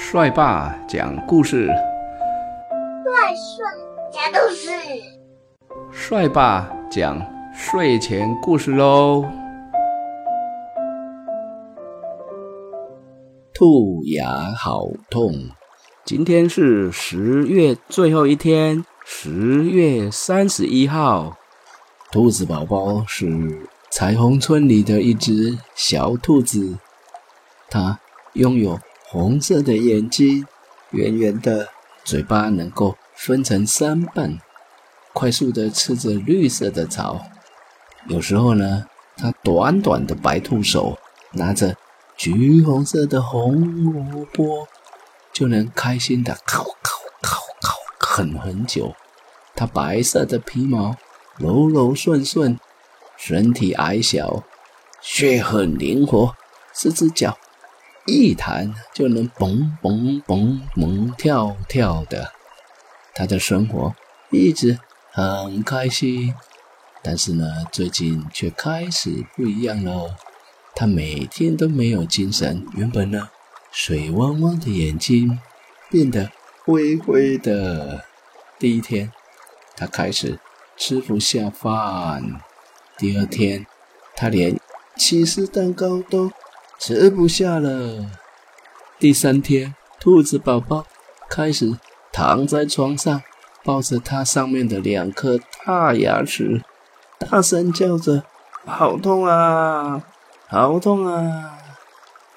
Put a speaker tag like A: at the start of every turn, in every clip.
A: 帅爸讲故事，
B: 帅帅讲故事，
A: 帅爸讲睡前故事喽。兔牙好痛，今天是十月最后一天，十月三十一号。兔子宝宝是彩虹村里的一只小兔子，它拥有。红色的眼睛，圆圆的嘴巴能够分成三半，快速的吃着绿色的草。有时候呢，它短短的白兔手拿着橘红色的红萝卜，就能开心的烤烤烤烤啃很久。它白色的皮毛柔柔顺顺，身体矮小，却很灵活，四只脚。一弹就能蹦蹦蹦蹦跳跳的，他的生活一直很开心。但是呢，最近却开始不一样了。他每天都没有精神，原本呢水汪汪的眼睛变得灰灰的。第一天，他开始吃不下饭；第二天，他连起司蛋糕都。吃不下了。第三天，兔子宝宝开始躺在床上，抱着它上面的两颗大牙齿，大声叫着：“好痛啊，好痛啊！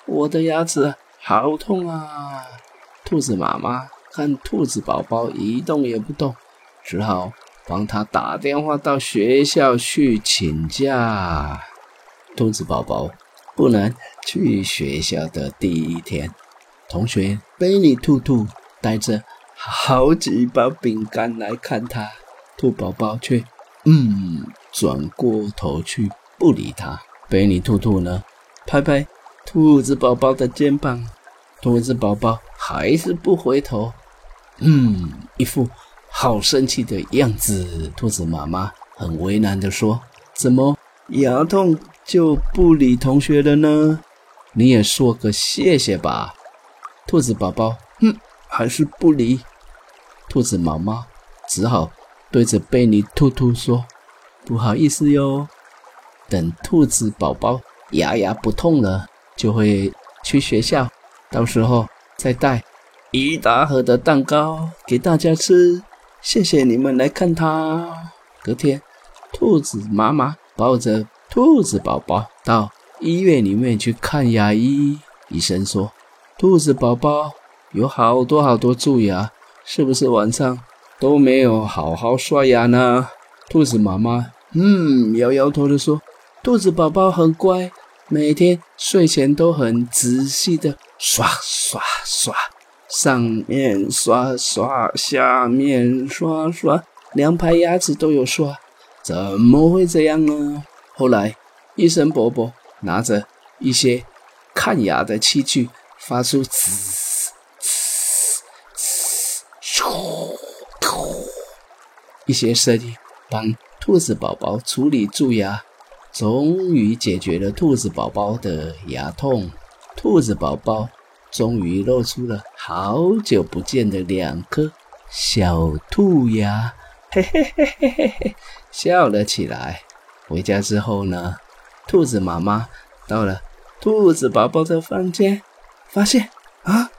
A: 我的牙齿好痛啊！”兔子妈妈看兔子宝宝一动也不动，只好帮他打电话到学校去请假。兔子宝宝。不能去学校的第一天，同学贝尼兔兔带着好几包饼干来看他，兔宝宝却嗯转过头去不理他。贝尼兔兔呢，拍拍兔子宝宝的肩膀，兔子宝宝还是不回头，嗯，一副好生气的样子。兔子妈妈很为难的说：“怎么牙痛？”就不理同学了呢？你也说个谢谢吧。兔子宝宝，哼，还是不理。兔子妈妈只好对着贝尼兔兔说：“不好意思哟。”等兔子宝宝牙牙不痛了，就会去学校，到时候再带一大盒的蛋糕给大家吃。谢谢你们来看他。隔天，兔子妈妈抱着。兔子宝宝到医院里面去看牙医，医生说：“兔子宝宝有好多好多蛀牙，是不是晚上都没有好好刷牙呢？”兔子妈妈嗯摇摇头的说：“兔子宝宝很乖，每天睡前都很仔细的刷刷刷，上面刷刷，下面刷刷，两排牙齿都有刷，怎么会这样呢？”后来，医生伯伯拿着一些看牙的器具，发出滋滋滋咻咻一些声音，帮兔子宝宝处理蛀牙，终于解决了兔子宝宝的牙痛。兔子宝宝终于露出了好久不见的两颗小兔牙，嘿嘿嘿嘿嘿嘿，笑了起来。回家之后呢，兔子妈妈到了兔子宝宝的房间，发现啊，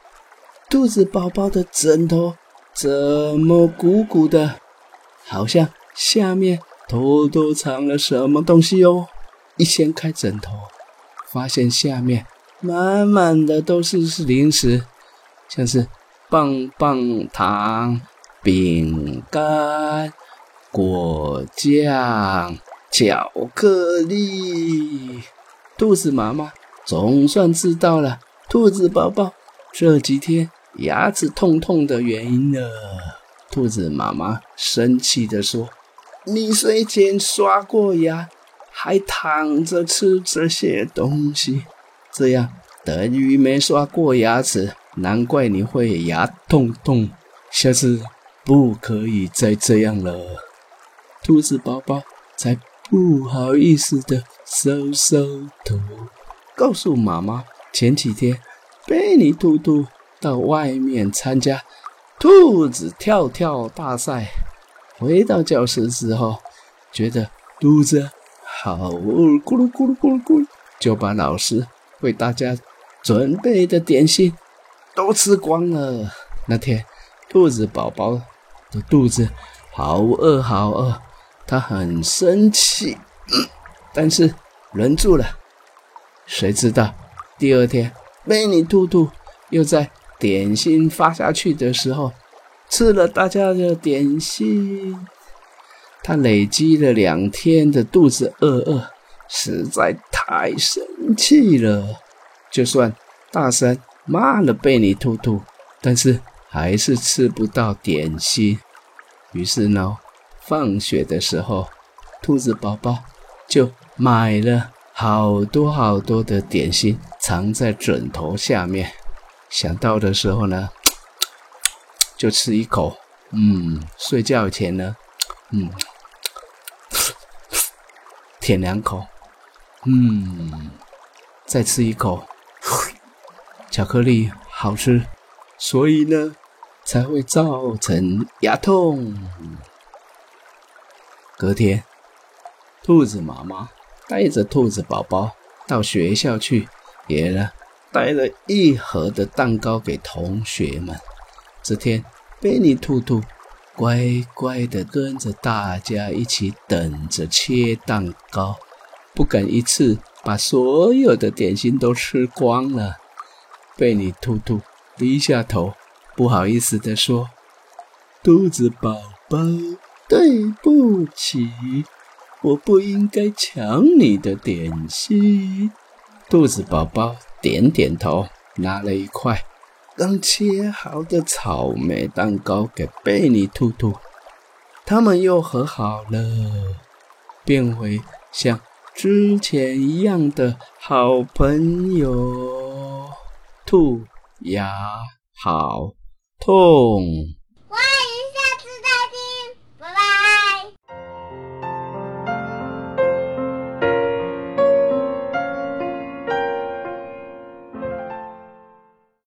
A: 兔子宝宝的枕头怎么鼓鼓的，好像下面偷偷藏了什么东西哦。一掀开枕头，发现下面满满的都是是零食，像是棒棒糖、饼干、果酱。巧克力，兔子妈妈总算知道了兔子宝宝这几天牙齿痛痛的原因了。兔子妈妈生气地说：“你睡前刷过牙，还躺着吃这些东西，这样等于没刷过牙齿，难怪你会牙痛痛。下次不可以再这样了。”兔子宝宝才。不好意思的，收收头，告诉妈妈，前几天贝尼兔兔到外面参加兔子跳跳大赛。回到教室之后，觉得肚子好饿，咕噜咕噜咕噜咕噜，就把老师为大家准备的点心都吃光了。那天，兔子宝宝的肚子好饿好饿，他很生气，但是忍住了。谁知道第二天，贝尼兔兔又在点心发下去的时候。吃了大家的点心，他累积了两天的肚子饿饿，实在太生气了。就算大声骂了贝尼兔兔，但是还是吃不到点心。于是呢，放学的时候，兔子宝宝就买了好多好多的点心，藏在枕头下面。想到的时候呢。就吃一口，嗯，睡觉前呢，嗯，舔两口，嗯，再吃一口，巧克力好吃，所以呢才会造成牙痛。隔天，兔子妈妈带着兔子宝宝到学校去，也呢带了一盒的蛋糕给同学们。这天，贝尼兔兔乖乖地跟着大家一起等着切蛋糕，不敢一次把所有的点心都吃光了。贝尼兔兔低下头，不好意思地说：“兔子宝宝，对不起，我不应该抢你的点心。”兔子宝宝点点头，拿了一块。刚切好的草莓蛋糕给贝尼兔兔，他们又和好了，变回像之前一样的好朋友。兔牙好痛。